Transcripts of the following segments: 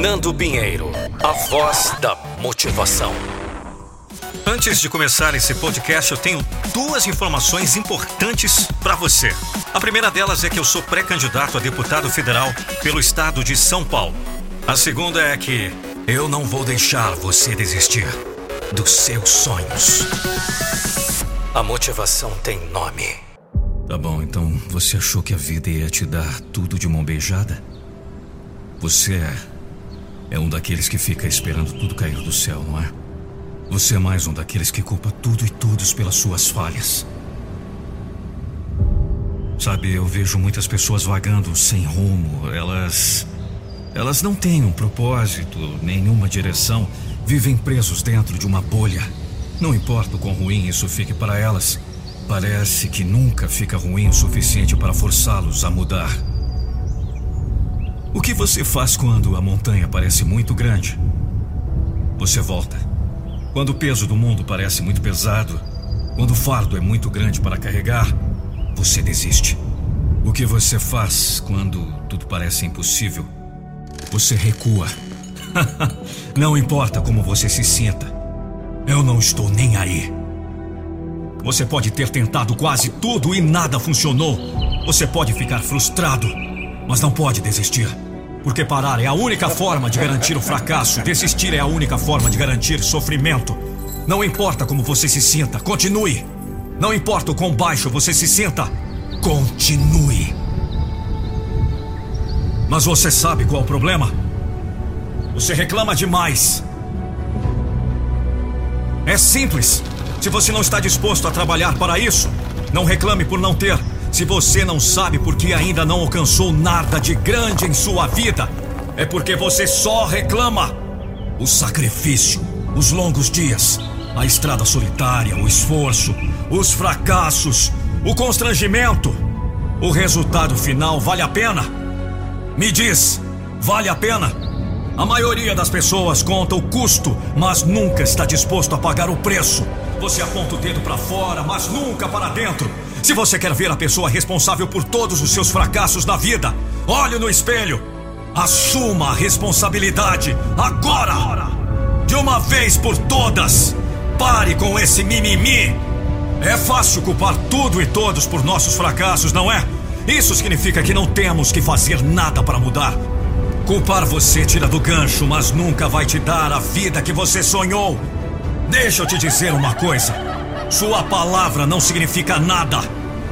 Nando Pinheiro, a voz da motivação. Antes de começar esse podcast, eu tenho duas informações importantes para você. A primeira delas é que eu sou pré-candidato a deputado federal pelo estado de São Paulo. A segunda é que eu não vou deixar você desistir dos seus sonhos. A motivação tem nome. Tá bom, então você achou que a vida ia te dar tudo de mão beijada? Você é, é um daqueles que fica esperando tudo cair do céu, não é? Você é mais um daqueles que culpa tudo e todos pelas suas falhas. Sabe, eu vejo muitas pessoas vagando sem rumo. Elas. Elas não têm um propósito, nenhuma direção. Vivem presos dentro de uma bolha. Não importa o quão ruim isso fique para elas, parece que nunca fica ruim o suficiente para forçá-los a mudar. O que você faz quando a montanha parece muito grande? Você volta. Quando o peso do mundo parece muito pesado, quando o fardo é muito grande para carregar, você desiste. O que você faz quando tudo parece impossível? Você recua. não importa como você se sinta, eu não estou nem aí. Você pode ter tentado quase tudo e nada funcionou. Você pode ficar frustrado, mas não pode desistir. Porque parar é a única forma de garantir o fracasso. Desistir é a única forma de garantir sofrimento. Não importa como você se sinta, continue. Não importa o quão baixo você se sinta, continue. Mas você sabe qual é o problema? Você reclama demais. É simples. Se você não está disposto a trabalhar para isso, não reclame por não ter. Se você não sabe porque ainda não alcançou nada de grande em sua vida, é porque você só reclama. O sacrifício, os longos dias, a estrada solitária, o esforço, os fracassos, o constrangimento. O resultado final vale a pena? Me diz, vale a pena? A maioria das pessoas conta o custo, mas nunca está disposto a pagar o preço. Você aponta o dedo para fora, mas nunca para dentro. Se você quer ver a pessoa responsável por todos os seus fracassos na vida, olhe no espelho. Assuma a responsabilidade agora! De uma vez por todas! Pare com esse mimimi! É fácil culpar tudo e todos por nossos fracassos, não é? Isso significa que não temos que fazer nada para mudar. Culpar você tira do gancho, mas nunca vai te dar a vida que você sonhou. Deixa eu te dizer uma coisa. Sua palavra não significa nada.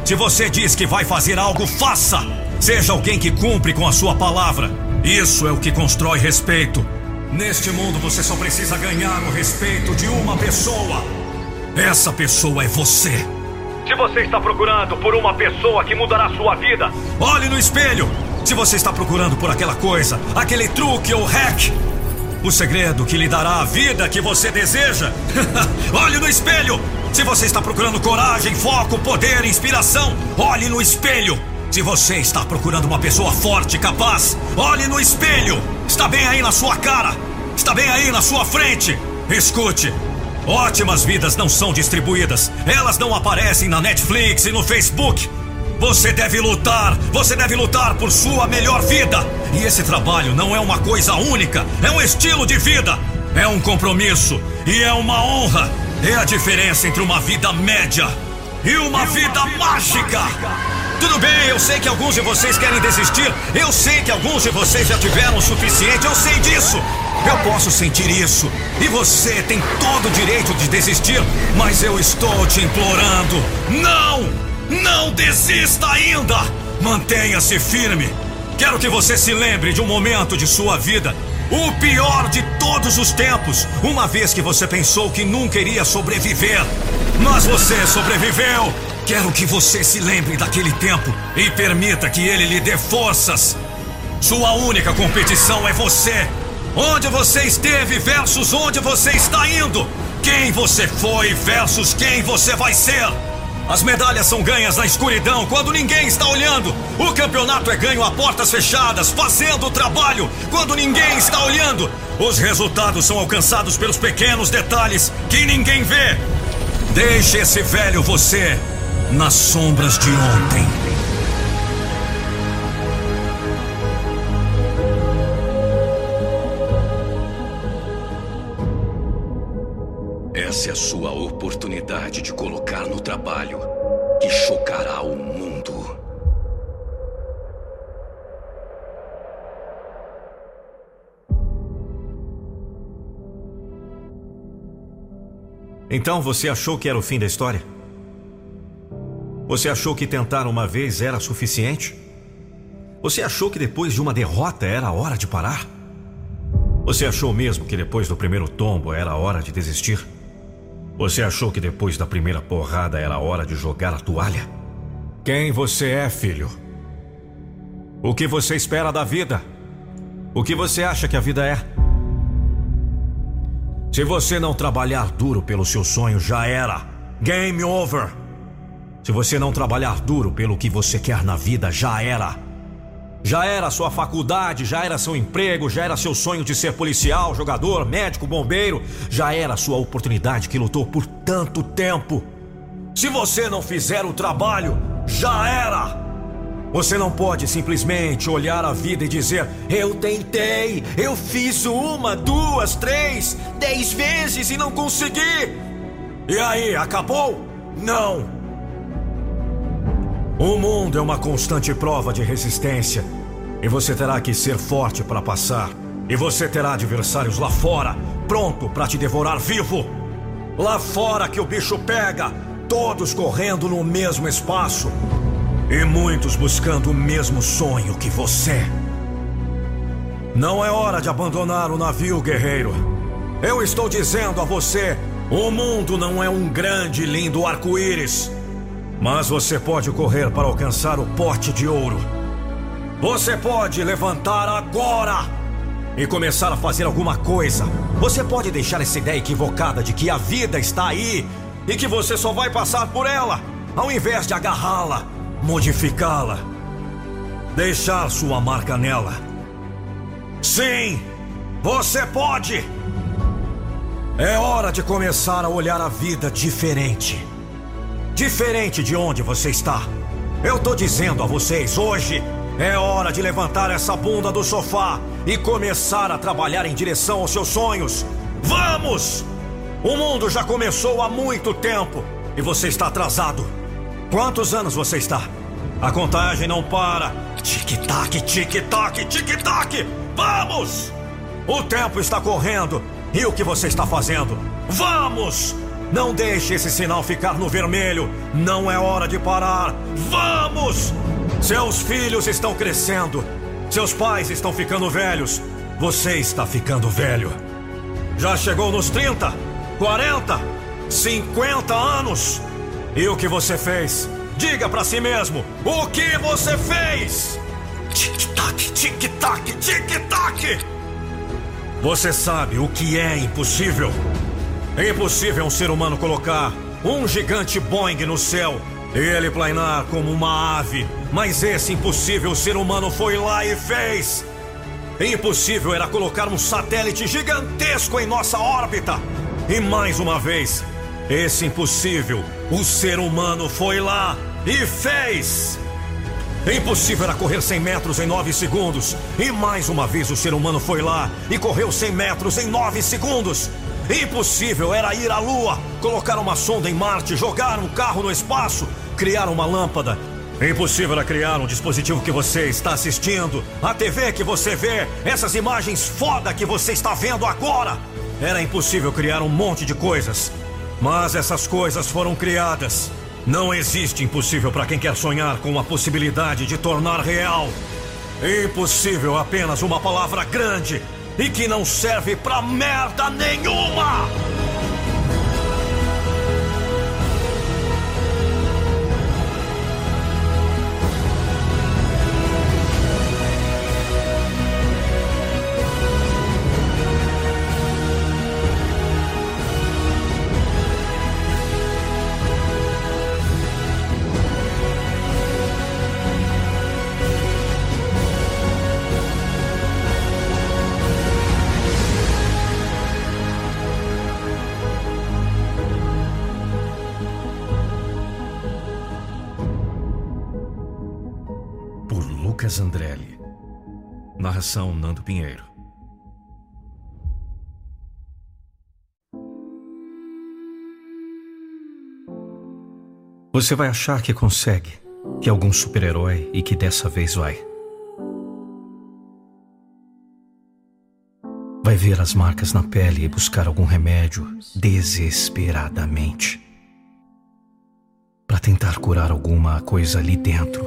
Se você diz que vai fazer algo, faça. Seja alguém que cumpre com a sua palavra. Isso é o que constrói respeito. Neste mundo você só precisa ganhar o respeito de uma pessoa. Essa pessoa é você. Se você está procurando por uma pessoa que mudará sua vida, olhe no espelho. Se você está procurando por aquela coisa, aquele truque ou hack, o segredo que lhe dará a vida que você deseja, olhe no espelho. Se você está procurando coragem, foco, poder, inspiração, olhe no espelho. Se você está procurando uma pessoa forte, capaz, olhe no espelho. Está bem aí na sua cara. Está bem aí na sua frente. Escute. Ótimas vidas não são distribuídas. Elas não aparecem na Netflix e no Facebook. Você deve lutar, você deve lutar por sua melhor vida. E esse trabalho não é uma coisa única, é um estilo de vida, é um compromisso e é uma honra. É a diferença entre uma vida média e uma, vida, mágica. Tudo bem, eu sei que alguns de vocês querem desistir. Eu sei que alguns de vocês já tiveram o suficiente. Eu sei disso. Eu posso sentir isso. E você tem todo o direito de desistir. Mas eu estou te implorando. Não! Não desista ainda! Mantenha-se firme. Quero que você se lembre de um momento de sua vida, o pior de todos os tempos, uma vez que você pensou que nunca iria sobreviver. Mas você sobreviveu. Quero que você se lembre daquele tempo e permita que ele lhe dê forças. Sua única competição é você. Onde você esteve versus onde você está indo. Quem você foi versus quem você vai ser. As medalhas são ganhas na escuridão, quando ninguém está olhando. O campeonato é ganho a portas fechadas, fazendo o trabalho, quando ninguém está olhando. Os resultados são alcançados pelos pequenos detalhes que ninguém vê. Deixe esse velho você nas sombras de ontem. Essa é a sua oportunidade de colocar no trabalho que chocará o mundo. Então você achou que era o fim da história? Você achou que tentar uma vez era suficiente? Você achou que depois de uma derrota era a hora de parar? Você achou mesmo que depois do primeiro tombo era a hora de desistir? Você achou que depois da primeira porrada era hora de jogar a toalha? Quem você é, filho? O que você espera da vida? O que você acha que a vida é? Se você não trabalhar duro pelo seu sonho, já era. Game over. Se você não trabalhar duro pelo que você quer na vida, já era. Já era sua faculdade, já era seu emprego, já era seu sonho de ser policial, jogador, médico, bombeiro, já era sua oportunidade que lutou por tanto tempo. Se você não fizer o trabalho, já era. Você não pode simplesmente olhar a vida e dizer: Eu tentei, eu fiz uma, duas, três, dez vezes e não consegui. E aí, acabou? Não. O mundo é uma constante prova de resistência. E você terá que ser forte para passar. E você terá adversários lá fora, pronto para te devorar vivo. Lá fora que o bicho pega, todos correndo no mesmo espaço. E muitos buscando o mesmo sonho que você. Não é hora de abandonar o navio, guerreiro. Eu estou dizendo a você: o mundo não é um grande e lindo arco-íris. Mas você pode correr para alcançar o pote de ouro. Você pode levantar agora e começar a fazer alguma coisa. Você pode deixar essa ideia equivocada de que a vida está aí e que você só vai passar por ela, ao invés de agarrá-la modificá-la, deixar sua marca nela. Sim, você pode! É hora de começar a olhar a vida diferente. Diferente de onde você está. Eu tô dizendo a vocês hoje. É hora de levantar essa bunda do sofá e começar a trabalhar em direção aos seus sonhos. Vamos! O mundo já começou há muito tempo e você está atrasado. Quantos anos você está? A contagem não para. Tic-tac, tic-tac, tic-tac! Vamos! O tempo está correndo. E o que você está fazendo? Vamos! Não deixe esse sinal ficar no vermelho. Não é hora de parar. Vamos! Seus filhos estão crescendo. Seus pais estão ficando velhos. Você está ficando velho. Já chegou nos 30, 40, 50 anos? E o que você fez? Diga para si mesmo: o que você fez? Tic-tac, tic-tac, tic-tac. Você sabe o que é impossível? É impossível um ser humano colocar um gigante Boeing no céu e ele planar como uma ave. Mas esse impossível ser humano foi lá e fez. Impossível era colocar um satélite gigantesco em nossa órbita. E mais uma vez, esse impossível, o ser humano foi lá e fez. Impossível era correr 100 metros em 9 segundos. E mais uma vez o ser humano foi lá e correu 100 metros em 9 segundos. Impossível era ir à Lua, colocar uma sonda em Marte, jogar um carro no espaço, criar uma lâmpada. Impossível era criar um dispositivo que você está assistindo, a TV que você vê, essas imagens foda que você está vendo agora. Era impossível criar um monte de coisas. Mas essas coisas foram criadas. Não existe impossível para quem quer sonhar com a possibilidade de tornar real. Impossível apenas uma palavra grande e que não serve pra merda nenhuma! Narração Nando Pinheiro. Você vai achar que consegue, que é algum super-herói e que dessa vez vai. Vai ver as marcas na pele e buscar algum remédio desesperadamente para tentar curar alguma coisa ali dentro.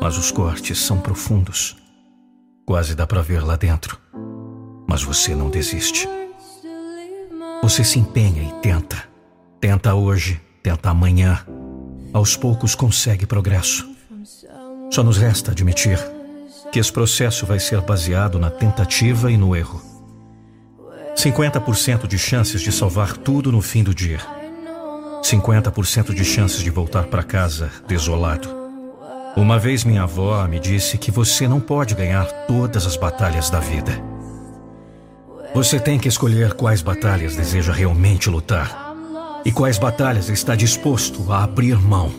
Mas os cortes são profundos. Quase dá para ver lá dentro. Mas você não desiste. Você se empenha e tenta. Tenta hoje, tenta amanhã. Aos poucos consegue progresso. Só nos resta admitir que esse processo vai ser baseado na tentativa e no erro. 50% de chances de salvar tudo no fim do dia. 50% de chances de voltar para casa desolado. Uma vez minha avó me disse que você não pode ganhar todas as batalhas da vida. Você tem que escolher quais batalhas deseja realmente lutar e quais batalhas está disposto a abrir mão.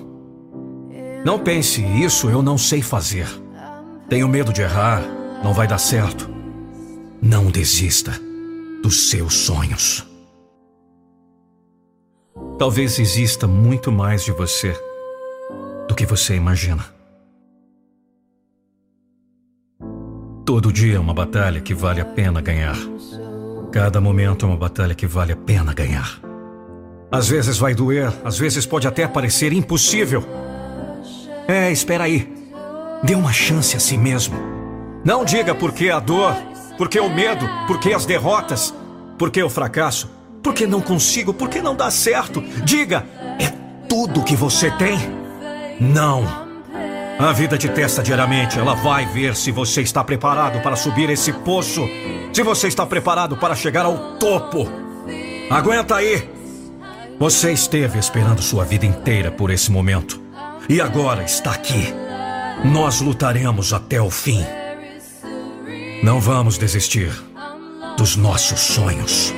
Não pense, isso eu não sei fazer. Tenho medo de errar, não vai dar certo. Não desista dos seus sonhos. Talvez exista muito mais de você do que você imagina. Todo dia é uma batalha que vale a pena ganhar. Cada momento é uma batalha que vale a pena ganhar. Às vezes vai doer, às vezes pode até parecer impossível. É, espera aí. Dê uma chance a si mesmo. Não diga por que a dor, por que o medo, por que as derrotas, por que o fracasso, por que não consigo, por que não dá certo. Diga, é tudo que você tem. Não. A vida te testa diariamente. Ela vai ver se você está preparado para subir esse poço. Se você está preparado para chegar ao topo. Aguenta aí. Você esteve esperando sua vida inteira por esse momento. E agora está aqui. Nós lutaremos até o fim. Não vamos desistir dos nossos sonhos.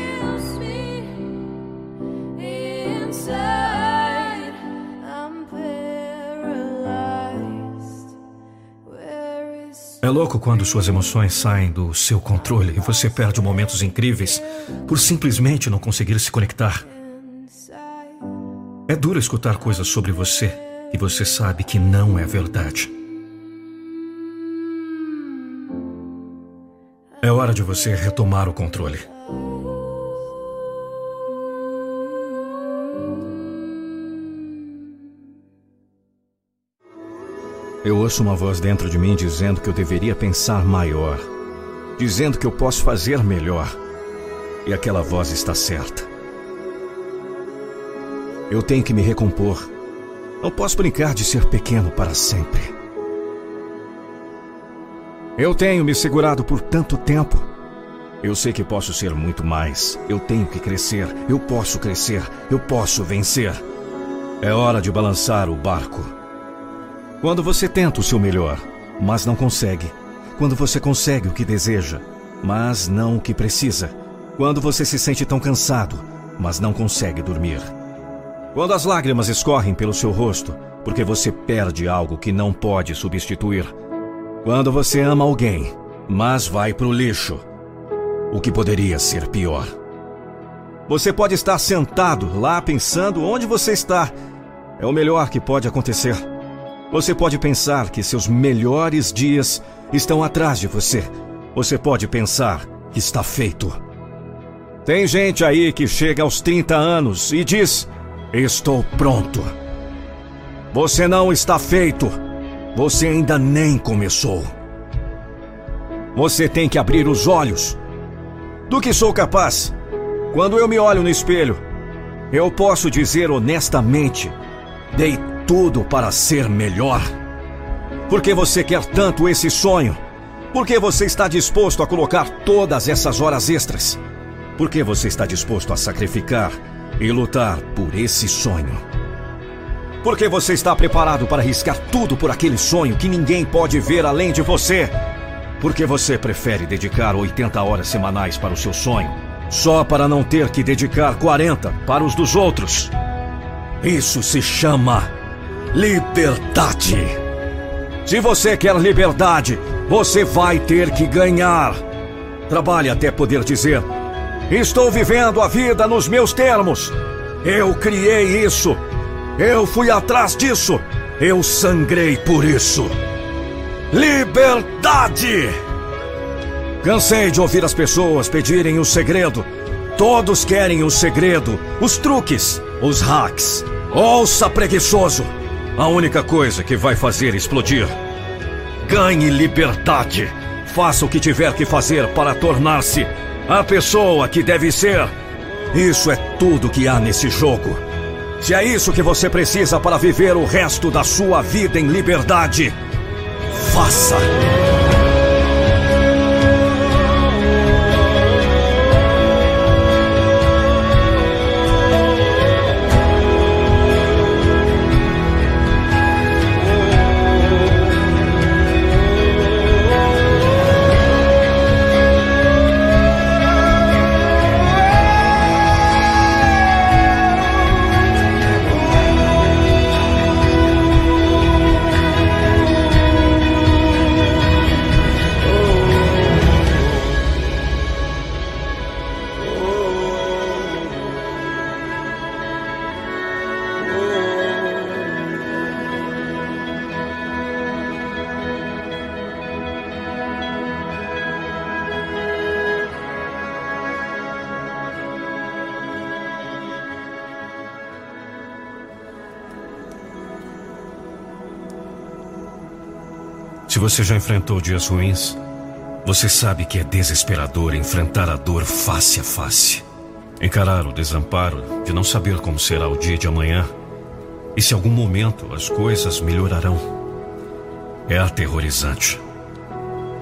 É louco quando suas emoções saem do seu controle e você perde momentos incríveis por simplesmente não conseguir se conectar. É duro escutar coisas sobre você e você sabe que não é verdade. É hora de você retomar o controle. Eu ouço uma voz dentro de mim dizendo que eu deveria pensar maior, dizendo que eu posso fazer melhor. E aquela voz está certa. Eu tenho que me recompor. Não posso brincar de ser pequeno para sempre. Eu tenho me segurado por tanto tempo. Eu sei que posso ser muito mais. Eu tenho que crescer. Eu posso crescer. Eu posso vencer. É hora de balançar o barco. Quando você tenta o seu melhor, mas não consegue. Quando você consegue o que deseja, mas não o que precisa. Quando você se sente tão cansado, mas não consegue dormir. Quando as lágrimas escorrem pelo seu rosto, porque você perde algo que não pode substituir quando você ama alguém, mas vai pro lixo. O que poderia ser pior? Você pode estar sentado lá pensando onde você está. É o melhor que pode acontecer. Você pode pensar que seus melhores dias estão atrás de você. Você pode pensar que está feito. Tem gente aí que chega aos 30 anos e diz: Estou pronto. Você não está feito. Você ainda nem começou. Você tem que abrir os olhos. Do que sou capaz? Quando eu me olho no espelho, eu posso dizer honestamente: dei tudo para ser melhor. Por que você quer tanto esse sonho? Por que você está disposto a colocar todas essas horas extras? Por que você está disposto a sacrificar e lutar por esse sonho? Porque você está preparado para arriscar tudo por aquele sonho que ninguém pode ver além de você. Porque você prefere dedicar 80 horas semanais para o seu sonho, só para não ter que dedicar 40 para os dos outros. Isso se chama liberdade. Se você quer liberdade, você vai ter que ganhar. Trabalhe até poder dizer: Estou vivendo a vida nos meus termos. Eu criei isso Eu fui atrás disso. Eu sangrei por isso. Liberdade! Cansei de ouvir as pessoas pedirem o segredo. Todos querem o segredo, os truques, os hacks. Ouça, preguiçoso! A única coisa que vai fazer explodir. Ganhe liberdade. Faça o que tiver que fazer para tornar-se a pessoa que deve ser. Isso é tudo que há nesse jogo. Se é isso que você precisa para viver o resto da sua vida em liberdade, faça! Se você já enfrentou dias ruins, você sabe que é desesperador enfrentar a dor face a face. Encarar o desamparo de não saber como será o dia de amanhã e se algum momento as coisas melhorarão. É aterrorizante.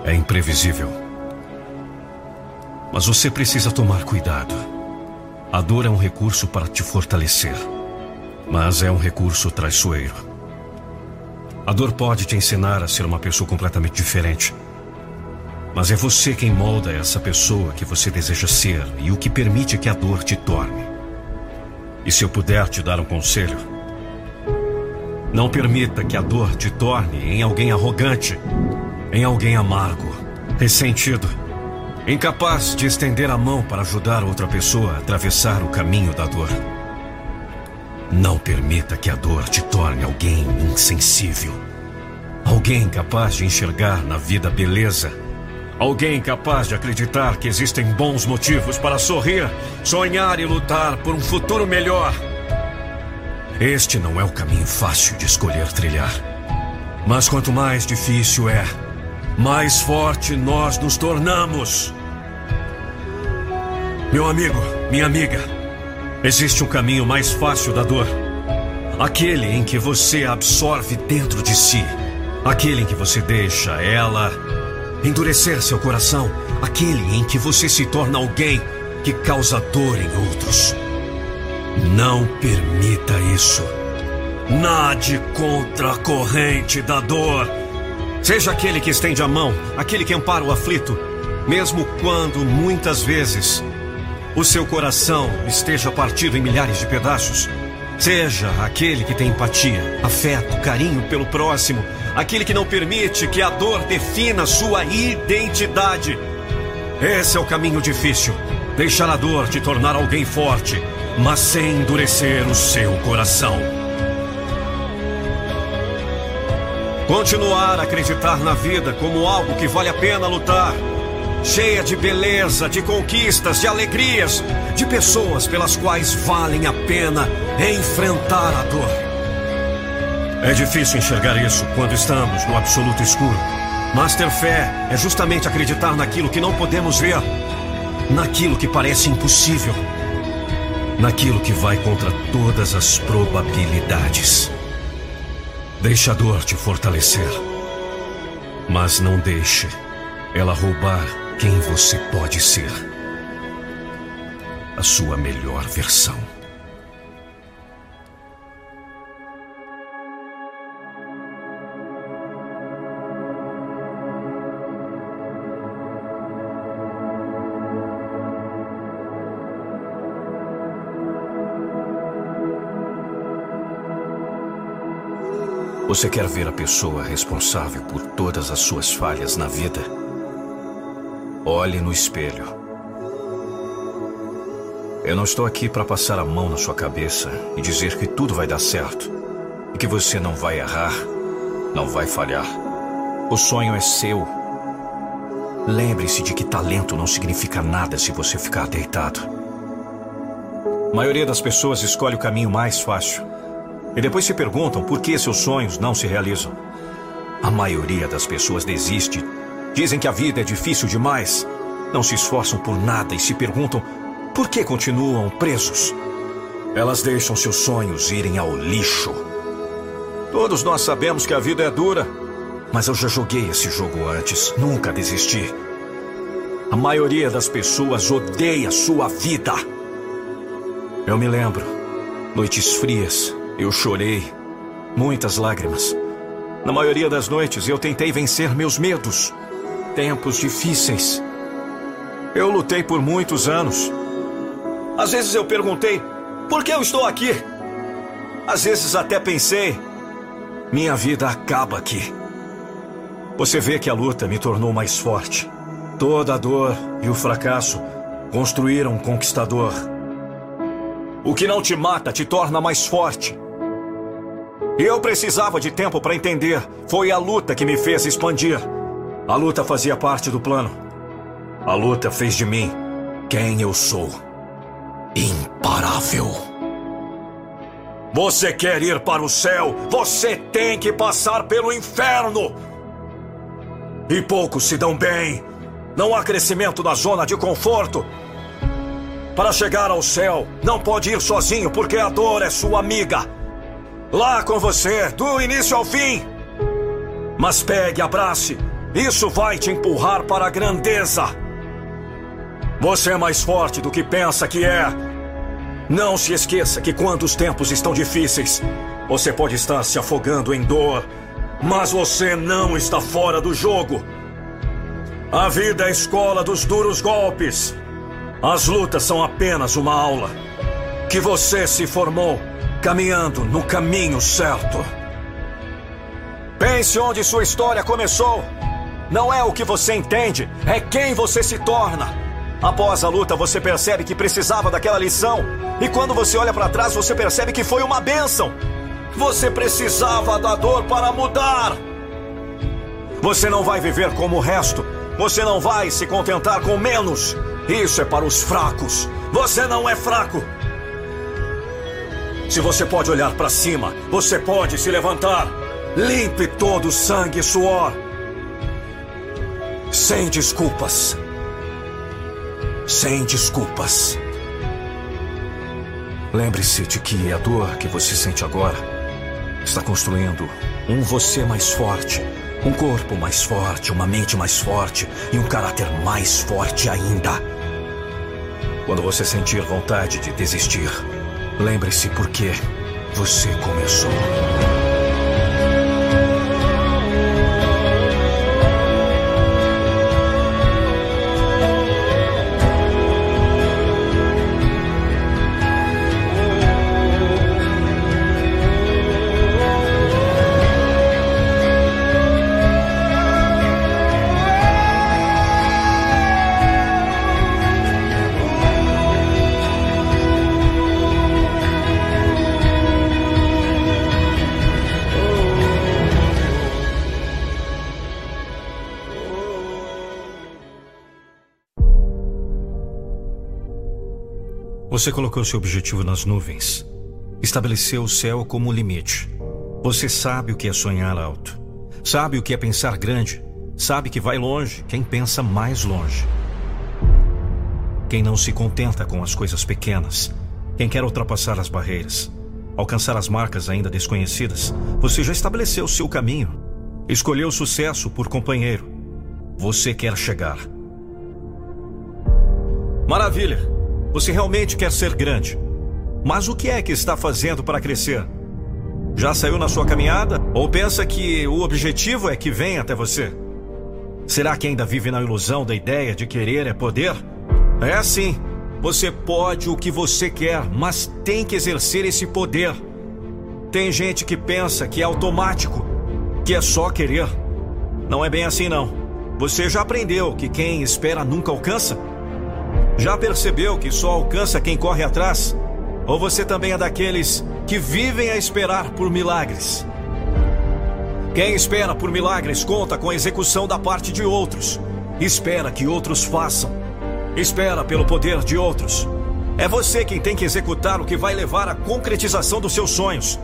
É imprevisível. Mas você precisa tomar cuidado. A dor é um recurso para te fortalecer, mas é um recurso traiçoeiro. A dor pode te ensinar a ser uma pessoa completamente diferente. Mas é você quem molda essa pessoa que você deseja ser e o que permite que a dor te torne. E se eu puder te dar um conselho, não permita que a dor te torne em alguém arrogante, em alguém amargo, ressentido, incapaz de estender a mão para ajudar outra pessoa a atravessar o caminho da dor. Não permita que a dor te torne alguém insensível. Alguém capaz de enxergar na vida beleza. Alguém capaz de acreditar que existem bons motivos para sorrir, sonhar e lutar por um futuro melhor. Este não é o caminho fácil de escolher trilhar. Mas quanto mais difícil é, mais forte nós nos tornamos. Meu amigo, minha amiga, Existe um caminho mais fácil da dor. Aquele em que você absorve dentro de si. Aquele em que você deixa ela endurecer seu coração. Aquele em que você se torna alguém que causa dor em outros. Não permita isso. Nade contra a corrente da dor. Seja aquele que estende a mão, aquele que ampara o aflito, mesmo quando muitas vezes o seu coração esteja partido em milhares de pedaços. Seja aquele que tem empatia, afeto, carinho pelo próximo, aquele que não permite que a dor defina sua identidade. Esse é o caminho difícil. Deixar a dor te tornar alguém forte, mas sem endurecer o seu coração. Continuar a acreditar na vida como algo que vale a pena lutar cheia de beleza, de conquistas, de alegrias, de pessoas pelas quais valem a pena enfrentar a dor. É difícil enxergar isso quando estamos no absoluto escuro. Mas ter fé é justamente acreditar naquilo que não podemos ver, naquilo que parece impossível, naquilo que vai contra todas as probabilidades. Deixe a dor te fortalecer, mas não deixe ela roubar quem você pode ser. A sua melhor versão. Você quer ver a pessoa responsável por todas as suas falhas na vida? Olhe no espelho. Eu não estou aqui para passar a mão na sua cabeça e dizer que tudo vai dar certo e que você não vai errar, não vai falhar. O sonho é seu. Lembre-se de que talento não significa nada se você ficar deitado. A maioria das pessoas escolhe o caminho mais fácil e depois se perguntam por que seus sonhos não se realizam. A maioria das pessoas desiste. Dizem que a vida é difícil demais. Não se esforçam por nada e se perguntam por que continuam presos? Elas deixam seus sonhos irem ao lixo. Todos nós sabemos que a vida é dura, mas eu já joguei esse jogo antes, nunca desisti. A maioria das pessoas odeia sua vida. Eu me lembro, noites frias, eu chorei, muitas lágrimas. Na maioria das noites eu tentei vencer meus medos. Tempos difíceis. Eu lutei por muitos anos. Às vezes eu perguntei: por que eu estou aqui? Às vezes até pensei: minha vida acaba aqui. Você vê que a luta me tornou mais forte. Toda a dor e o fracasso construíram um conquistador. O que não te mata te torna mais forte. Eu precisava de tempo para entender. Foi a luta que me fez expandir. A luta fazia parte do plano. A luta fez de mim quem eu sou imparável. Você quer ir para o céu? Você tem que passar pelo inferno. E poucos se dão bem. Não há crescimento na zona de conforto. Para chegar ao céu, não pode ir sozinho porque a dor é sua amiga. Lá com você, do início ao fim. Mas pegue, abrace. Isso vai te empurrar para a grandeza. Você é mais forte do que pensa que é. Não se esqueça que quando os tempos estão difíceis, você pode estar se afogando em dor, mas você não está fora do jogo. A vida é a escola dos duros golpes. As lutas são apenas uma aula. Que você se formou caminhando no caminho certo. Pense onde sua história começou. Não é o que você entende, é quem você se torna. Após a luta, você percebe que precisava daquela lição. E quando você olha para trás, você percebe que foi uma bênção. Você precisava da dor para mudar. Você não vai viver como o resto. Você não vai se contentar com menos. Isso é para os fracos. Você não é fraco. Se você pode olhar para cima, você pode se levantar. Limpe todo o sangue e suor. Sem desculpas sem desculpas. Lembre-se de que a dor que você sente agora está construindo um você mais forte, um corpo mais forte, uma mente mais forte e um caráter mais forte ainda. Quando você sentir vontade de desistir, lembre-se por que você começou. Você colocou seu objetivo nas nuvens. Estabeleceu o céu como limite. Você sabe o que é sonhar alto. Sabe o que é pensar grande. Sabe que vai longe quem pensa mais longe. Quem não se contenta com as coisas pequenas. Quem quer ultrapassar as barreiras. Alcançar as marcas ainda desconhecidas. Você já estabeleceu seu caminho. Escolheu o sucesso por companheiro. Você quer chegar. Maravilha! Você realmente quer ser grande. Mas o que é que está fazendo para crescer? Já saiu na sua caminhada? Ou pensa que o objetivo é que venha até você? Será que ainda vive na ilusão da ideia de querer é poder? É assim. Você pode o que você quer, mas tem que exercer esse poder. Tem gente que pensa que é automático, que é só querer. Não é bem assim, não. Você já aprendeu que quem espera nunca alcança? Já percebeu que só alcança quem corre atrás? Ou você também é daqueles que vivem a esperar por milagres? Quem espera por milagres conta com a execução da parte de outros. Espera que outros façam. Espera pelo poder de outros. É você quem tem que executar o que vai levar à concretização dos seus sonhos.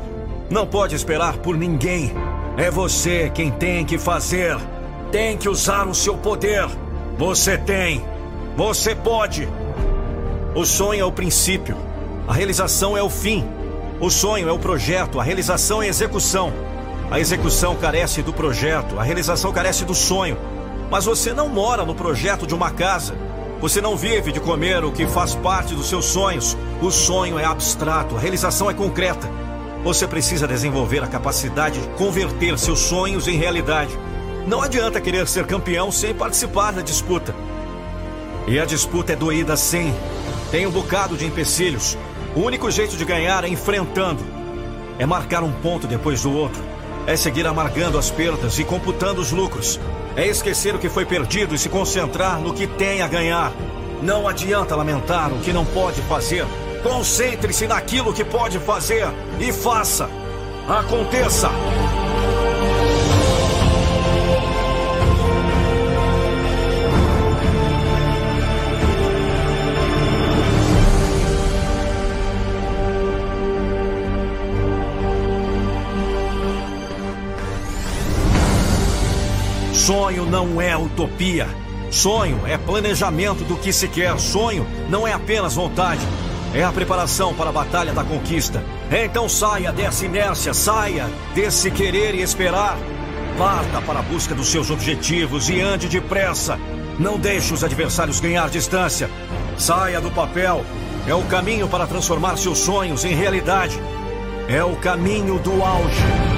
Não pode esperar por ninguém. É você quem tem que fazer. Tem que usar o seu poder. Você tem. Você pode. O sonho é o princípio, a realização é o fim. O sonho é o projeto, a realização é a execução. A execução carece do projeto, a realização carece do sonho. Mas você não mora no projeto de uma casa. Você não vive de comer o que faz parte dos seus sonhos. O sonho é abstrato, a realização é concreta. Você precisa desenvolver a capacidade de converter seus sonhos em realidade. Não adianta querer ser campeão sem participar da disputa. E a disputa é doída sim. Tem um bocado de empecilhos. O único jeito de ganhar é enfrentando. É marcar um ponto depois do outro. É seguir amargando as perdas e computando os lucros. É esquecer o que foi perdido e se concentrar no que tem a ganhar. Não adianta lamentar o que não pode fazer. Concentre-se naquilo que pode fazer e faça. Aconteça! Sonho não é utopia. Sonho é planejamento do que se quer. Sonho não é apenas vontade. É a preparação para a batalha da conquista. Então saia dessa inércia, saia desse querer e esperar. Parta para a busca dos seus objetivos e ande depressa. Não deixe os adversários ganhar distância. Saia do papel. É o caminho para transformar seus sonhos em realidade. É o caminho do auge.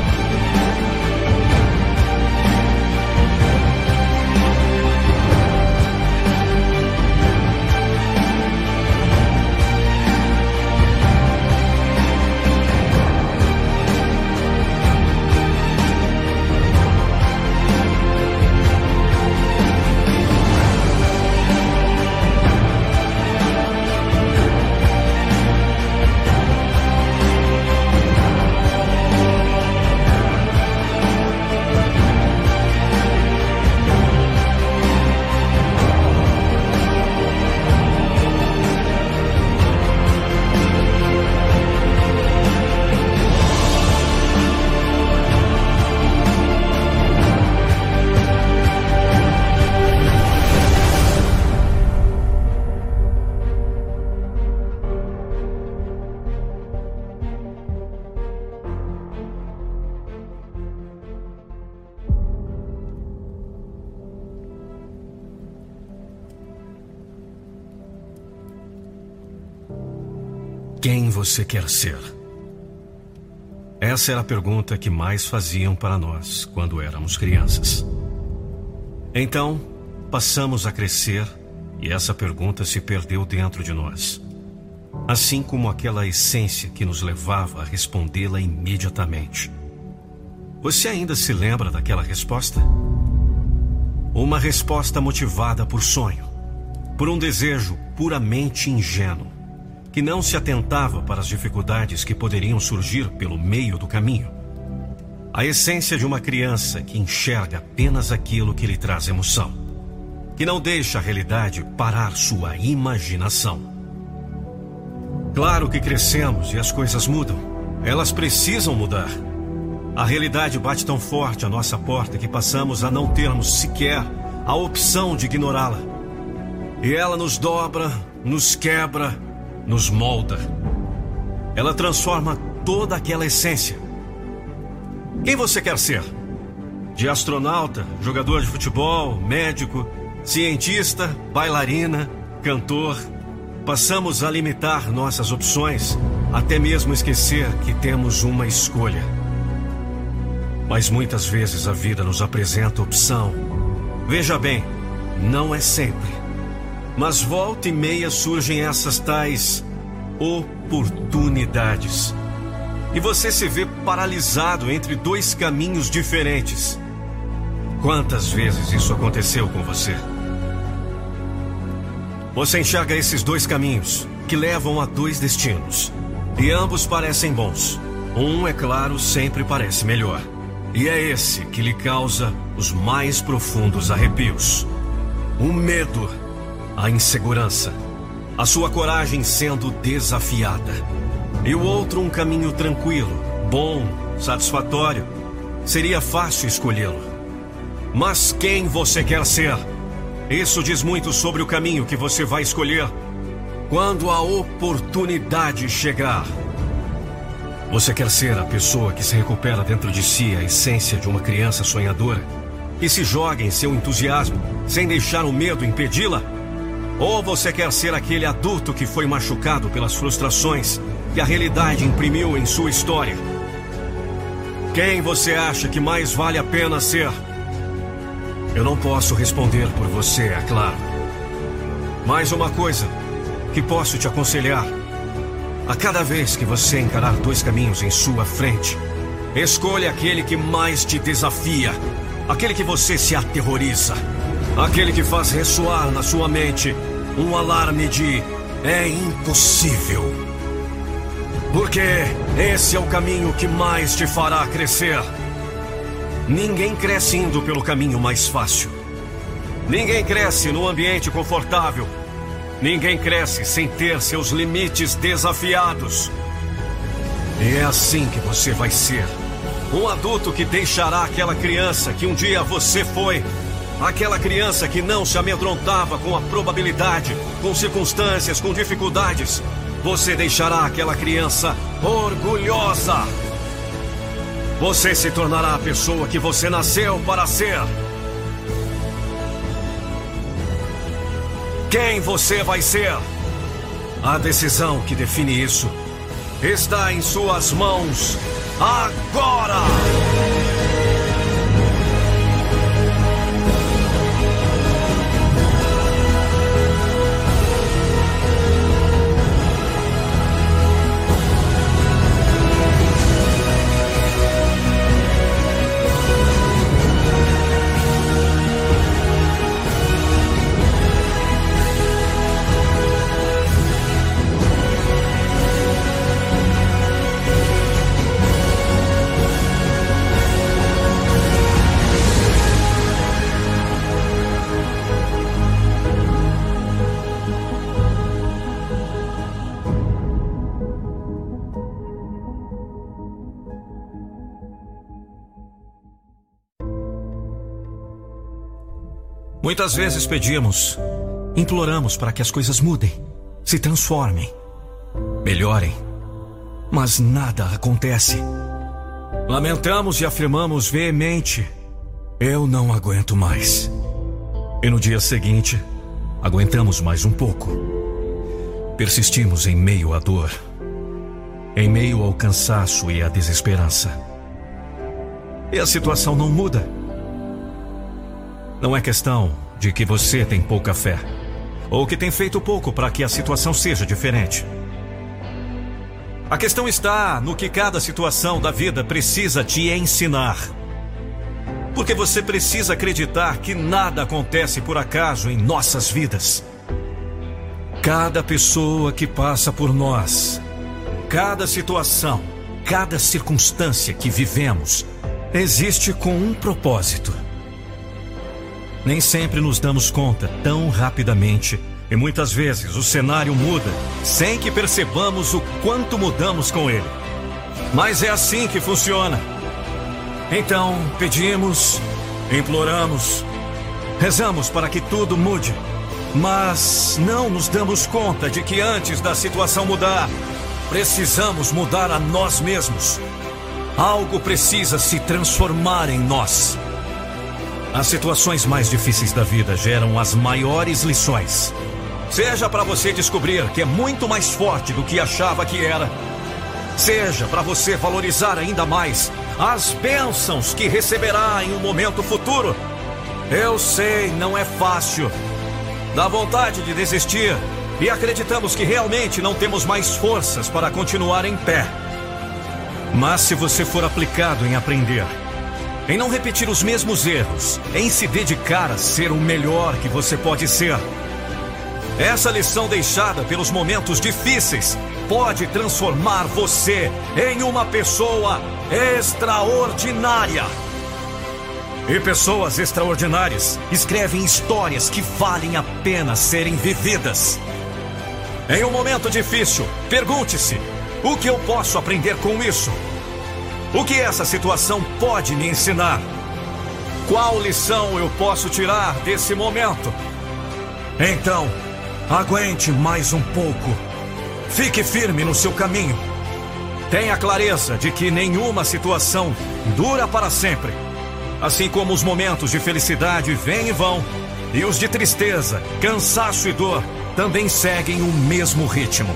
Quem você quer ser? Essa era a pergunta que mais faziam para nós quando éramos crianças. Então, passamos a crescer e essa pergunta se perdeu dentro de nós. Assim como aquela essência que nos levava a respondê-la imediatamente. Você ainda se lembra daquela resposta? Uma resposta motivada por sonho, por um desejo puramente ingênuo que não se atentava para as dificuldades que poderiam surgir pelo meio do caminho. A essência de uma criança que enxerga apenas aquilo que lhe traz emoção, que não deixa a realidade parar sua imaginação. Claro que crescemos e as coisas mudam. Elas precisam mudar. A realidade bate tão forte à nossa porta que passamos a não termos sequer a opção de ignorá-la. E ela nos dobra, nos quebra, nos molda. Ela transforma toda aquela essência. Quem você quer ser? De astronauta, jogador de futebol, médico, cientista, bailarina, cantor. Passamos a limitar nossas opções, até mesmo esquecer que temos uma escolha. Mas muitas vezes a vida nos apresenta opção. Veja bem, não é sempre. Mas volta e meia surgem essas tais oportunidades. E você se vê paralisado entre dois caminhos diferentes. Quantas vezes isso aconteceu com você? Você enxerga esses dois caminhos, que levam a dois destinos. E ambos parecem bons. Um, é claro, sempre parece melhor. E é esse que lhe causa os mais profundos arrepios. O medo, a insegurança, a sua coragem sendo desafiada. E o outro, um caminho tranquilo, bom, satisfatório. Seria fácil escolhê-lo. Mas quem você quer ser? Isso diz muito sobre o caminho que você vai escolher quando a oportunidade chegar. Você quer ser a pessoa que se recupera dentro de si a essência de uma criança sonhadora? Que se joga em seu entusiasmo sem deixar o medo impedi-la? Ou você quer ser aquele adulto que foi machucado pelas frustrações que a realidade imprimiu em sua história? Quem você acha que mais vale a pena ser? Eu não posso responder por você, é claro. Mais uma coisa que posso te aconselhar. A cada vez que você encarar dois caminhos em sua frente, escolha aquele que mais te desafia, aquele que você se aterroriza, aquele que faz ressoar na sua mente um alarme de é impossível. Porque esse é o caminho que mais te fará crescer. Ninguém cresce indo pelo caminho mais fácil. Ninguém cresce num ambiente confortável. Ninguém cresce sem ter seus limites desafiados. E é assim que você vai ser. Um adulto que deixará aquela criança que um dia você foi. Aquela criança que não se amedrontava com a probabilidade, com circunstâncias, com dificuldades. Você deixará aquela criança orgulhosa. Você se tornará a pessoa que você nasceu para ser. Quem você vai ser? A decisão que define isso está em suas mãos agora! Muitas vezes pedimos, imploramos para que as coisas mudem, se transformem, melhorem. Mas nada acontece. Lamentamos e afirmamos veemente: Eu não aguento mais. E no dia seguinte, aguentamos mais um pouco. Persistimos em meio à dor, em meio ao cansaço e à desesperança. E a situação não muda. Não é questão de que você tem pouca fé ou que tem feito pouco para que a situação seja diferente. A questão está no que cada situação da vida precisa te ensinar. Porque você precisa acreditar que nada acontece por acaso em nossas vidas. Cada pessoa que passa por nós, cada situação, cada circunstância que vivemos, existe com um propósito. Nem sempre nos damos conta tão rapidamente e muitas vezes o cenário muda sem que percebamos o quanto mudamos com ele. Mas é assim que funciona. Então, pedimos, imploramos, rezamos para que tudo mude. Mas não nos damos conta de que antes da situação mudar, precisamos mudar a nós mesmos. Algo precisa se transformar em nós. As situações mais difíceis da vida geram as maiores lições. Seja para você descobrir que é muito mais forte do que achava que era. Seja para você valorizar ainda mais as bênçãos que receberá em um momento futuro. Eu sei, não é fácil. Dá vontade de desistir e acreditamos que realmente não temos mais forças para continuar em pé. Mas se você for aplicado em aprender, em não repetir os mesmos erros, em se dedicar a ser o melhor que você pode ser. Essa lição deixada pelos momentos difíceis pode transformar você em uma pessoa extraordinária. E pessoas extraordinárias escrevem histórias que valem a pena serem vividas. Em um momento difícil, pergunte-se: o que eu posso aprender com isso? O que essa situação pode me ensinar? Qual lição eu posso tirar desse momento? Então, aguente mais um pouco. Fique firme no seu caminho. Tenha clareza de que nenhuma situação dura para sempre. Assim como os momentos de felicidade vêm e vão, e os de tristeza, cansaço e dor também seguem o mesmo ritmo.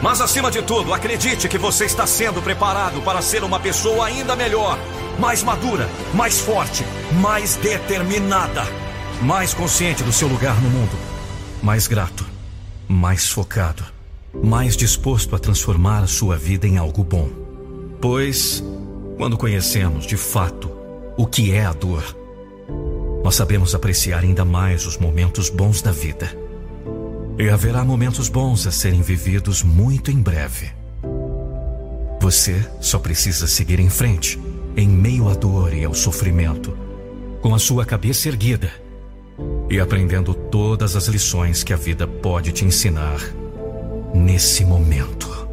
Mas acima de tudo, acredite que você está sendo preparado para ser uma pessoa ainda melhor, mais madura, mais forte, mais determinada, mais consciente do seu lugar no mundo, mais grato, mais focado, mais disposto a transformar a sua vida em algo bom. Pois, quando conhecemos de fato o que é a dor, nós sabemos apreciar ainda mais os momentos bons da vida e haverá momentos bons a serem vividos muito em breve. Você só precisa seguir em frente, em meio à dor e ao sofrimento, com a sua cabeça erguida e aprendendo todas as lições que a vida pode te ensinar nesse momento.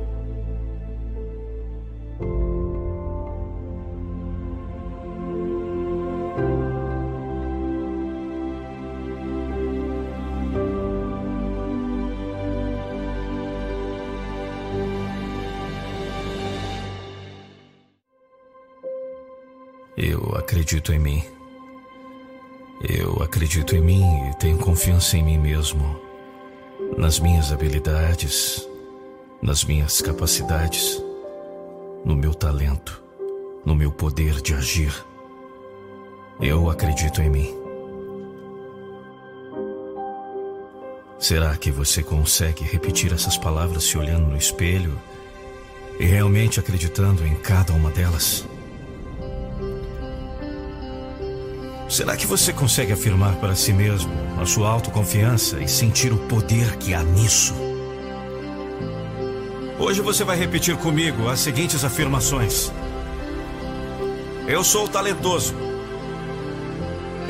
Acredito em mim. Eu acredito em mim e tenho confiança em mim mesmo, nas minhas habilidades, nas minhas capacidades, no meu talento, no meu poder de agir. Eu acredito em mim. Será que você consegue repetir essas palavras se olhando no espelho e realmente acreditando em cada uma delas? Será que você consegue afirmar para si mesmo a sua autoconfiança e sentir o poder que há nisso? Hoje você vai repetir comigo as seguintes afirmações: Eu sou talentoso.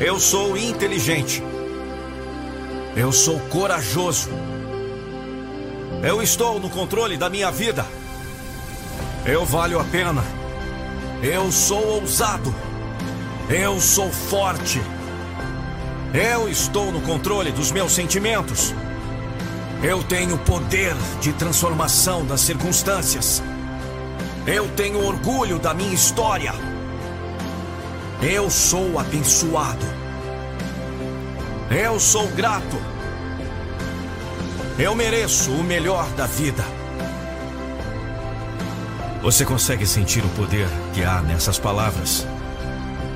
Eu sou inteligente. Eu sou corajoso. Eu estou no controle da minha vida. Eu valho a pena. Eu sou ousado. Eu sou forte. Eu estou no controle dos meus sentimentos. Eu tenho poder de transformação das circunstâncias. Eu tenho orgulho da minha história. Eu sou abençoado. Eu sou grato. Eu mereço o melhor da vida. Você consegue sentir o poder que há nessas palavras?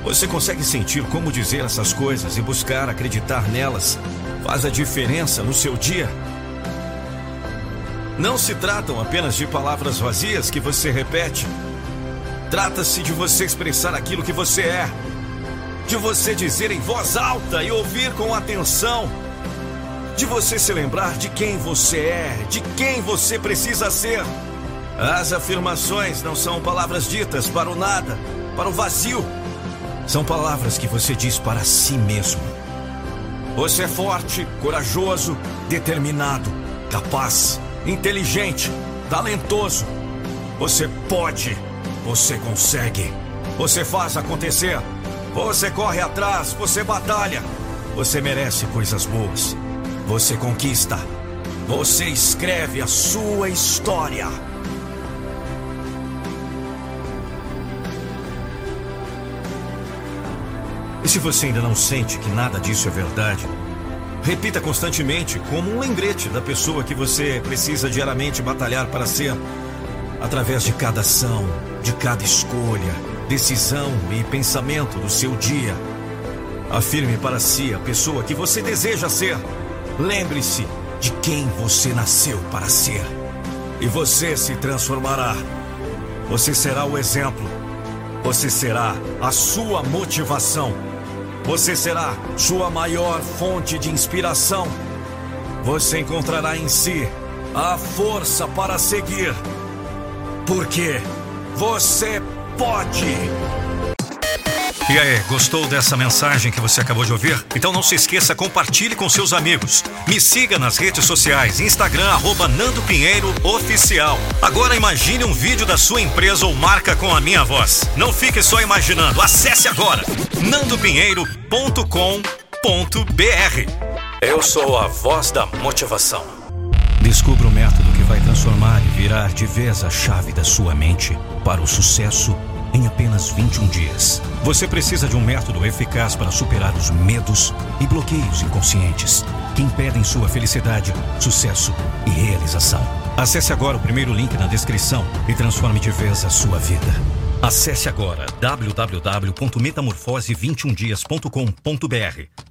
Você consegue sentir como dizer essas coisas e buscar acreditar nelas faz a diferença no seu dia? Não se tratam apenas de palavras vazias que você repete. Trata-se de você expressar aquilo que você é, de você dizer em voz alta e ouvir com atenção, de você se lembrar de quem você é, de quem você precisa ser. As afirmações não são palavras ditas para o nada, para o vazio são palavras que você diz para si mesmo. Você é forte, corajoso, determinado, capaz, inteligente, talentoso. Você pode, você consegue, você faz acontecer, você corre atrás, você batalha, você merece coisas boas, você conquista, você escreve a sua história. Se você ainda não sente que nada disso é verdade, repita constantemente como um lembrete da pessoa que você precisa diariamente batalhar para ser, através de cada ação, de cada escolha, decisão e pensamento do seu dia. Afirme para si a pessoa que você deseja ser. Lembre-se de quem você nasceu para ser. E você se transformará. Você será o exemplo. Você será a sua motivação você será sua maior fonte de inspiração. você encontrará em si a força para seguir. Porque você pode. E aí, gostou dessa mensagem que você acabou de ouvir? Então não se esqueça, compartilhe com seus amigos. Me siga nas redes sociais, Instagram, arroba Nando Pinheiro Oficial. Agora imagine um vídeo da sua empresa ou marca com a minha voz. Não fique só imaginando, acesse agora nandopinheiro.com.br. Eu sou a voz da motivação. Descubra o método que vai transformar e virar de vez a chave da sua mente para o sucesso em apenas 21 dias. Você precisa de um método eficaz para superar os medos e bloqueios inconscientes que impedem sua felicidade, sucesso e realização. Acesse agora o primeiro link na descrição e transforme de vez a sua vida. Acesse agora www.metamorfose21dias.com.br